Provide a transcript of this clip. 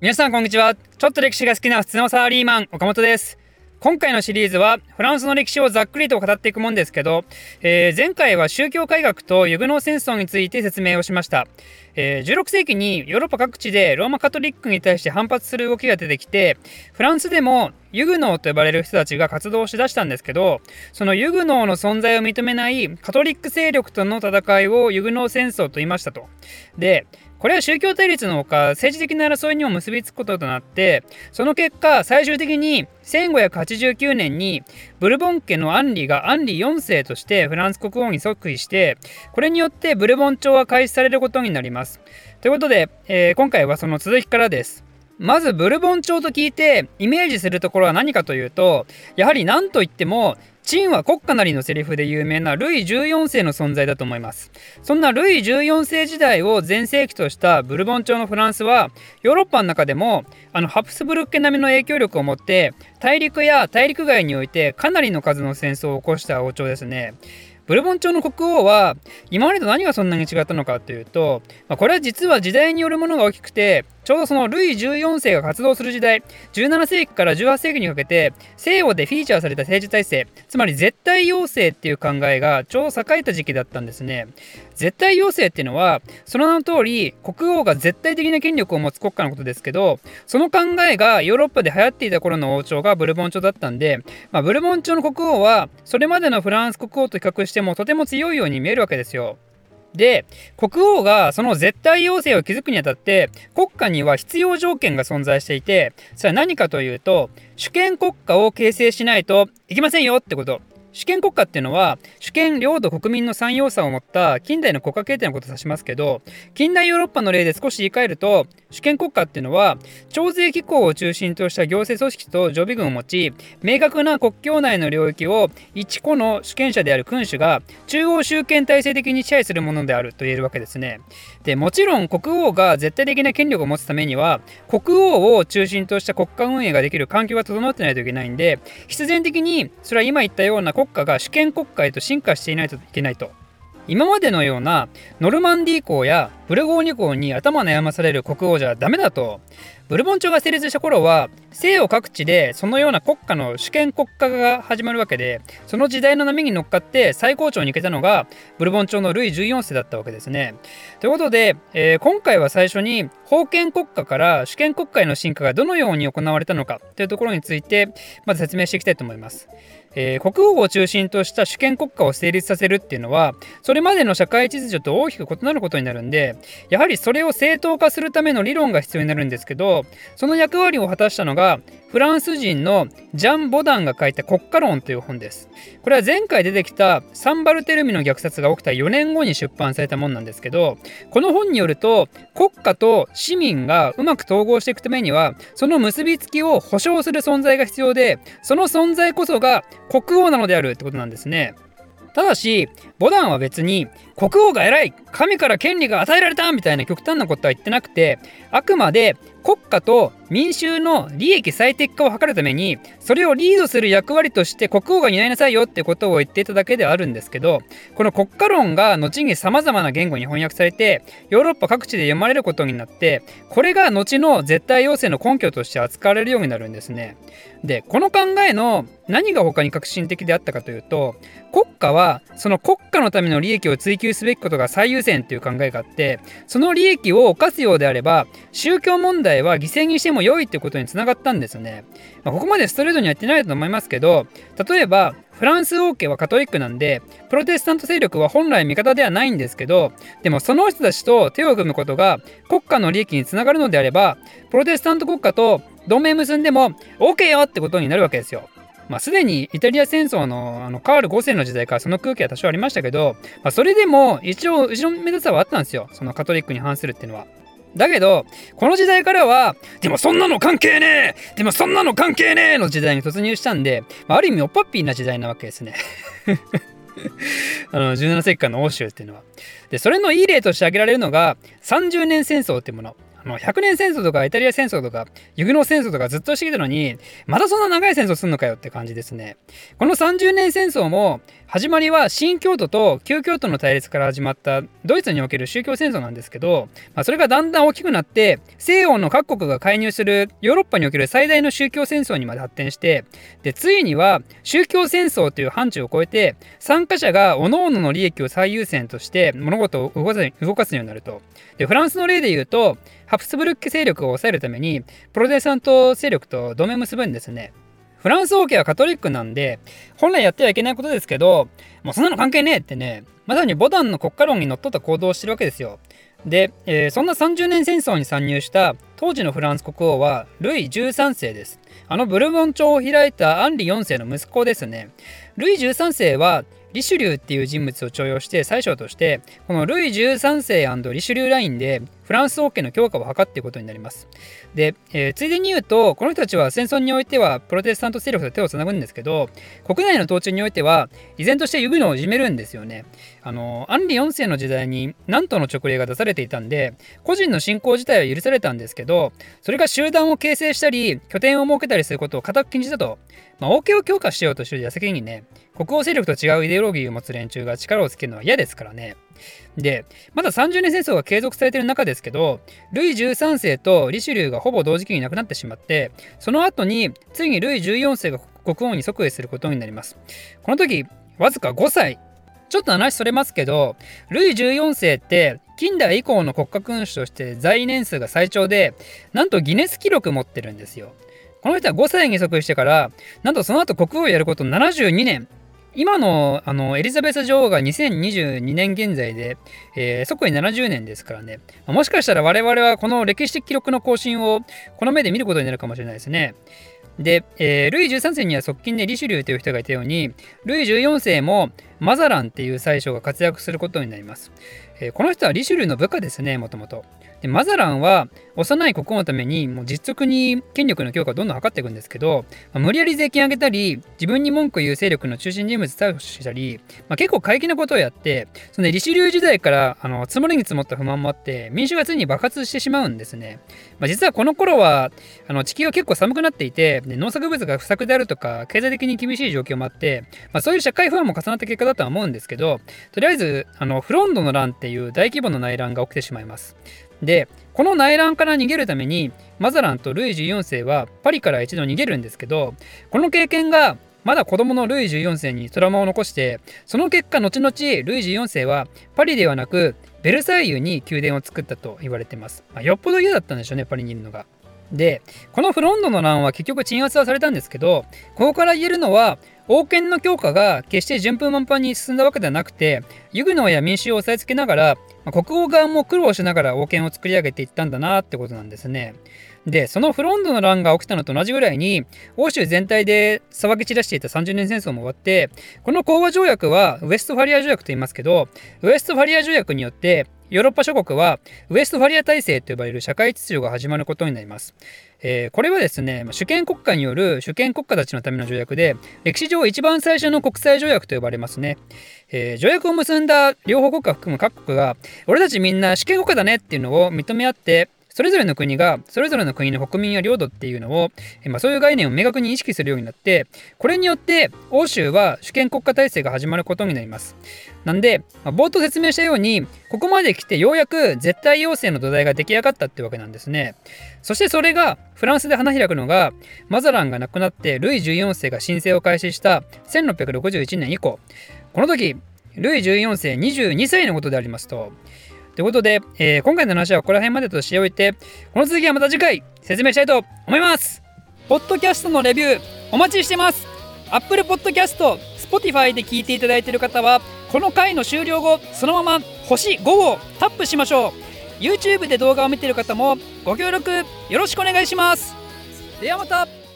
皆さんこんにちは。ちょっと歴史が好きな普通のサラリーマン岡本です。今回のシリーズはフランスの歴史をざっくりと語っていくもんですけど、えー、前回は宗教改革とユグノー戦争について説明をしました、えー、16世紀にヨーロッパ各地でローマカトリックに対して反発する動きが出てきてフランスでもユグノーと呼ばれる人たちが活動しだしたんですけどそのユグノーの存在を認めないカトリック勢力との戦いをユグノー戦争と言いましたと。でこれは宗教対立のほか政治的な争いにも結びつくこととなってその結果最終的に1589年にブルボン家のアンリがアンリ4世としてフランス国王に即位してこれによってブルボン朝は開始されることになります。ということで、えー、今回はその続きからです。まずブルボン朝と聞いてイメージするところは何かというとやはり何といってもチンは国家なりのセリフで有名なルイ14世の存在だと思います。そんなルイ14世時代を全盛期としたブルボン朝のフランスはヨーロッパの中でもあのハプスブルク家並みの影響力を持って大陸や大陸外においてかなりの数の戦争を起こした王朝ですね。ブルボン朝の国王は今までと何がそんなに違ったのかというと、まあ、これは実は時代によるものが大きくてちょうどそのルイ14世が活動する時代17世紀から18世紀にかけて西洋でフィーチャーされた政治体制つまり絶対要請っていう考えがちょうど栄えた時期だったんですね。絶対要請っていうのはその名の通り国王が絶対的な権力を持つ国家のことですけどその考えがヨーロッパで流行っていた頃の王朝がブルボン朝だったんで、まあ、ブルボン朝の国王はそれまでのフランス国王と比較してもとても強いように見えるわけですよ。で国王がその絶対要請を築くにあたって国家には必要条件が存在していてそれは何かというと主権国家を形成しないといけませんよってこと。主権国家っていうのは主権領土国民の三要素を持った近代の国家形態のことを指しますけど近代ヨーロッパの例で少し言い換えると主権国家っていうのは徴税機構を中心とした行政組織と常備軍を持ち明確な国境内の領域を一個の主権者である君主が中央集権体制的に支配するものであると言えるわけですね。でもちろん国王が絶対的な権力を持つためには国王を中心とした国家運営ができる環境が整ってないといけないんで必然的にそれは今言ったような国家が主権国家へと進化していないといけないと今までのようなノルマンディー公やブルゴーニュ公に頭悩まされる国王じゃダメだとブルボン朝が成立した頃は西洋各地でそのような国家の主権国家が始まるわけでその時代の波に乗っかって最高潮に行けたのがブルボン朝のルイ14世だったわけですね。ということで、えー、今回は最初に封建国家から主権国家への進化がどのように行われたのかというところについてまず説明していきたいと思います。えー、国王を中心とした主権国家を成立させるっていうのはそれまでの社会秩序と大きく異なることになるんでやはりそれを正当化するための理論が必要になるんですけどその役割を果たしたのがフランス人のジャン・ボダンが書いた国家論という本です。これは前回出てきたサンバルテルミの虐殺が起きた4年後に出版されたもんなんですけど、この本によると国家と市民がうまく統合していくためには、その結びつきを保障する存在が必要で、その存在こそが国王なのであるってことなんですね。ただし、ボダンは別に国王が偉い神から権利が与えられたみたいな極端なことは言ってなくてあくまで国家と民衆の利益最適化を図るためにそれをリードする役割として国王が担いなさいよってことを言っていただけではあるんですけどこの国家論が後にさまざまな言語に翻訳されてヨーロッパ各地で読まれることになってこれが後の絶対要請の根拠として扱われるようになるんですね。でこの考えの何が他に革新的であったかというと国家はその国家のための利益を追求すべきことが最優先という考えがあってその利益を犯すようであれば宗教問題は犠牲にしてもも良いということにつながったんですね、まあ、ここまでストレートには言ってないと思いますけど例えばフランス王家はカトリックなんでプロテスタント勢力は本来味方ではないんですけどでもその人たちと手を組むことが国家の利益につながるのであればプロテスタント国家と同盟結んでも OK よってことになるわけですよ。まあ、すでにイタリア戦争のあのカール5世の時代からその空気は多少ありましたけど、まあ、それでも一応後ろめたさはあったんですよそのカトリックに反するっていうのは。だけどこの時代からはでもそんなの関係ねえでもそんなの関係ねえの時代に突入したんで、まあ、ある意味おっぱっぴーな時代なわけですね。あの17世紀間の欧州っていうのは。でそれのいい例として挙げられるのが30年戦争っていうもの。あの100年戦争とかイタリア戦争とかユグノ戦争とかずっとしてきたのにまたそんな長い戦争すんのかよって感じですね。この30年戦争も始まりは新教徒と旧教徒の対立から始まったドイツにおける宗教戦争なんですけど、まあ、それがだんだん大きくなって西洋の各国が介入するヨーロッパにおける最大の宗教戦争にまで発展してでついには宗教戦争という範疇を超えて参加者が各々の利益を最優先として物事を動かすようになると。でフランスの例で言うとハプスブルク勢力を抑えるためにプロテスタント勢力と同盟結ぶんですね。フランス王家はカトリックなんで、本来やってはいけないことですけど、もうそんなの関係ねえってね、まさにボタンの国家論にのっとった行動をしてるわけですよ。で、えー、そんな30年戦争に参入した当時のフランス国王はルイ13世です。あのブルボン朝を開いたアンリ4世の息子ですね。ルイ13世はリシュリューっていう人物を重用して最初としてこのルイ13世リシュリューラインでフランス王家の強化を図っていくことになります。で、えー、ついでに言うとこの人たちは戦争においてはプロテスタント勢力と手をつなぐんですけど国内の統治においては依然としてユグノをいじめるんですよね。あのアンリ4世の時代に何との勅令が出されていたんで個人の信仰自体は許されたんですけどそれが集団を形成したり拠点を設けたりすることを固く禁じたと、まあ、王家を強化しようとしている矢先にね国王勢力と違うイデオロギーを持つ連中が力をつけるのは嫌ですからね。で、まだ30年戦争が継続されている中ですけど、ルイ13世とリシュリューがほぼ同時期に亡くなってしまって、その後に次にルイ14世が国王に即位することになります。この時、わずか5歳。ちょっと話それますけど、ルイ14世って近代以降の国家君主として在年数が最長で、なんとギネス記録持ってるんですよ。この人は5歳に即位してから、なんとその後国王をやること72年。今のあのエリザベス女王が2022年現在で、えー、即位70年ですからね、もしかしたら我々はこの歴史的記録の更新をこの目で見ることになるかもしれないですね。で、えー、ルイ13世には側近でリシュリューという人がいたように、ルイ14世もマザランっていう宰相が活躍することになります。えー、この人はリシュリューの部下ですね、もともと。でマザランは幼い国王のためにもう実直に権力の強化をどんどん図っていくんですけど、まあ、無理やり税金上げたり自分に文句言う勢力の中心人物逮捕したり、まあ、結構過激なことをやってそのでリシュリュー時代からあの積もりに積もった不満もあって民主がついに爆発してしまうんですね、まあ、実はこの頃はあの地球は結構寒くなっていてで農作物が不作であるとか経済的に厳しい状況もあって、まあ、そういう社会不安も重なった結果だとは思うんですけどとりあえずあのフロンドの乱っていう大規模な内乱が起きてしまいます。でこの内乱から逃げるためにマザランとルイ14世はパリから一度逃げるんですけどこの経験がまだ子供のルイ14世にトラウマを残してその結果後々ルイ14世はパリではなくベルサイユに宮殿を作ったと言われてます、まあ、よっぽど嫌だったんでしょうねパリにいるのが。でこのフロンドの乱は結局鎮圧はされたんですけどここから言えるのは王権の強化が決して順風満帆に進んだわけではなくてユグノーや民衆を押さえつけながら、まあ、国王側も苦労しながら王権を作り上げていったんだなってことなんですね。でそのフロンドの乱が起きたのと同じぐらいに欧州全体で騒ぎ散らしていた30年戦争も終わってこの講和条約はウエストファリア条約と言いますけどウエストファリア条約によってヨーロッパ諸国はウエストファリア体制と呼ばれる社会秩序が始まることになります。えー、これはですね主権国家による主権国家たちのための条約で歴史上一番最初の国際条約と呼ばれますね、えー、条約を結んだ両方国家含む各国が俺たちみんな主権国家だねっていうのを認め合ってそれぞれの国がそれぞれの国の国民や領土っていうのを、まあ、そういう概念を明確に意識するようになってこれによって欧州は主権国家体制が始まることになります。なんで、まあ、冒頭説明したようにここまで来てようやく絶対要請の土台が出来上がったってわけなんですね。そしてそれがフランスで花開くのがマザランが亡くなってルイ14世が申請を開始した1661年以降。この時ルイ14世22歳のことでありますと。ということで、えー、今回の話はここら辺までとしておいて、この続きはまた次回説明したいと思います。ポッドキャストのレビューお待ちしてます。Apple Podcast、Spotify で聞いていただいている方は、この回の終了後、そのまま星5をタップしましょう。YouTube で動画を見ている方もご協力よろしくお願いします。ではまた。